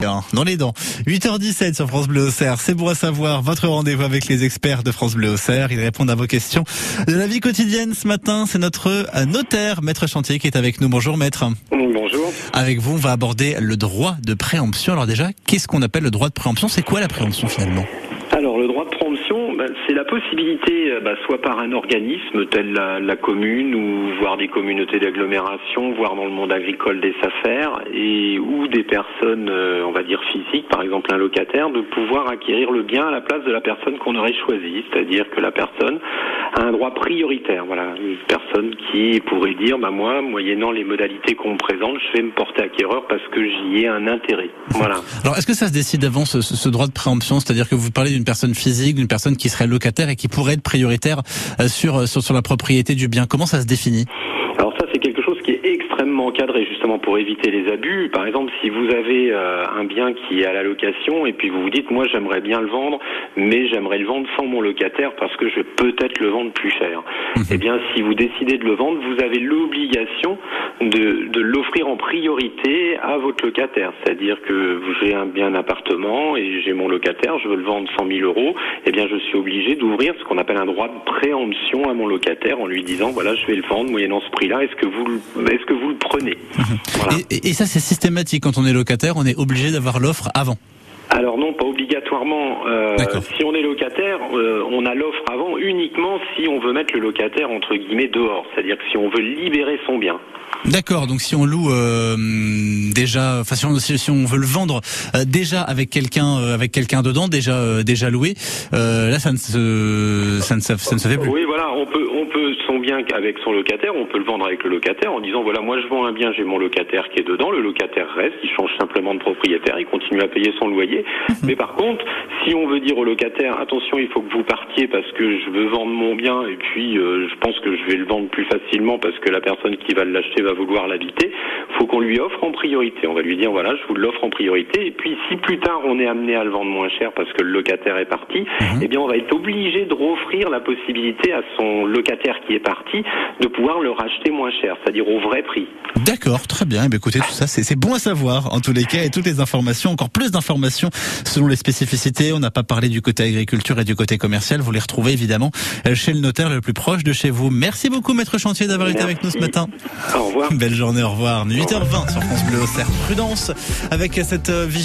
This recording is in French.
dans les dents. 8h17 sur France Bleu Auxerre. C'est bon à savoir. Votre rendez-vous avec les experts de France Bleu Auxerre. Ils répondent à vos questions de la vie quotidienne. Ce matin, c'est notre notaire, maître chantier, qui est avec nous. Bonjour, maître. Bonjour. Avec vous, on va aborder le droit de préemption. Alors déjà, qu'est-ce qu'on appelle le droit de préemption? C'est quoi la préemption finalement? Alors le droit de préemption, ben, c'est la possibilité, euh, ben, soit par un organisme tel la, commune ou voire des communautés d'agglomération, voire dans le monde agricole des affaires, ou des personnes, euh, on va dire physiques, par exemple un locataire, de pouvoir acquérir le bien à la place de la personne qu'on aurait choisie, c'est-à-dire que la personne un droit prioritaire. Voilà, une personne qui pourrait dire, bah moi, moyennant les modalités qu'on me présente, je vais me porter acquéreur parce que j'y ai un intérêt. Voilà. Alors est-ce que ça se décide avant ce, ce droit de préemption, c'est-à-dire que vous parlez d'une personne physique, d'une personne qui serait locataire et qui pourrait être prioritaire euh, sur, sur, sur la propriété du bien. Comment ça se définit Alors ça, c'est quelque chose qui est extrêmement encadré justement pour éviter les abus. Par exemple, si vous avez euh, un bien qui est à la location et puis vous vous dites, moi j'aimerais bien le vendre, mais j'aimerais le vendre sans mon locataire parce que je vais peut-être le vendre plus cher. Mhm. Eh bien, si vous décidez de le vendre, vous avez l'obligation de, de l'offrir en priorité à votre locataire. C'est-à-dire que j'ai un bien appartement et j'ai mon locataire, je veux le vendre 100 000 euros, eh bien je suis obligé d'ouvrir ce qu'on appelle un droit de préemption à mon locataire en lui disant, voilà, je vais le vendre moyennant ce prix-là, est-ce que vous, est-ce que vous le prenez voilà. et, et, ça, c'est systématique. Quand on est locataire, on est obligé d'avoir l'offre avant. Alors non, pas obligatoirement. Euh, si on est locataire, euh, on a l'offre avant uniquement si on veut mettre le locataire entre guillemets dehors, c'est-à-dire que si on veut libérer son bien. D'accord, donc si on loue euh, déjà, enfin si on, si on, veut le vendre euh, déjà avec quelqu'un avec quelqu'un dedans, déjà déjà loué, là ça ne se ça ne, ça ne se fait plus. Oui, voilà, on peut peut son bien avec son locataire, on peut le vendre avec le locataire en disant voilà moi je vends un bien, j'ai mon locataire qui est dedans, le locataire reste, il change simplement de propriétaire, il continue à payer son loyer. Mais par contre, si on veut dire au locataire attention, il faut que vous partiez parce que je veux vendre mon bien et puis je pense que je vais le vendre plus facilement parce que la personne qui va l'acheter va vouloir l'habiter, faut qu'on lui offre en priorité. On va lui dire voilà, je vous l'offre en priorité. Et puis si plus tard on est amené à le vendre moins cher parce que le locataire est parti, mhm. eh bien on va être obligé de offrir la possibilité à son locataire qui est parti de pouvoir le racheter moins cher, c'est-à-dire au vrai prix. D'accord, très bien. Eh bien écoutez, tout ça c'est bon à savoir en tous les cas et toutes les informations, encore plus d'informations selon les spécificités. On n'a pas parlé du côté agriculture et du côté commercial. Vous les retrouvez évidemment chez le notaire le plus proche de chez vous. Merci beaucoup, maître chantier, d'avoir été avec nous ce matin. Au revoir. Belle journée, au revoir. 8h20 sur France Bleu Auxerre. Prudence avec cette euh, vigilance.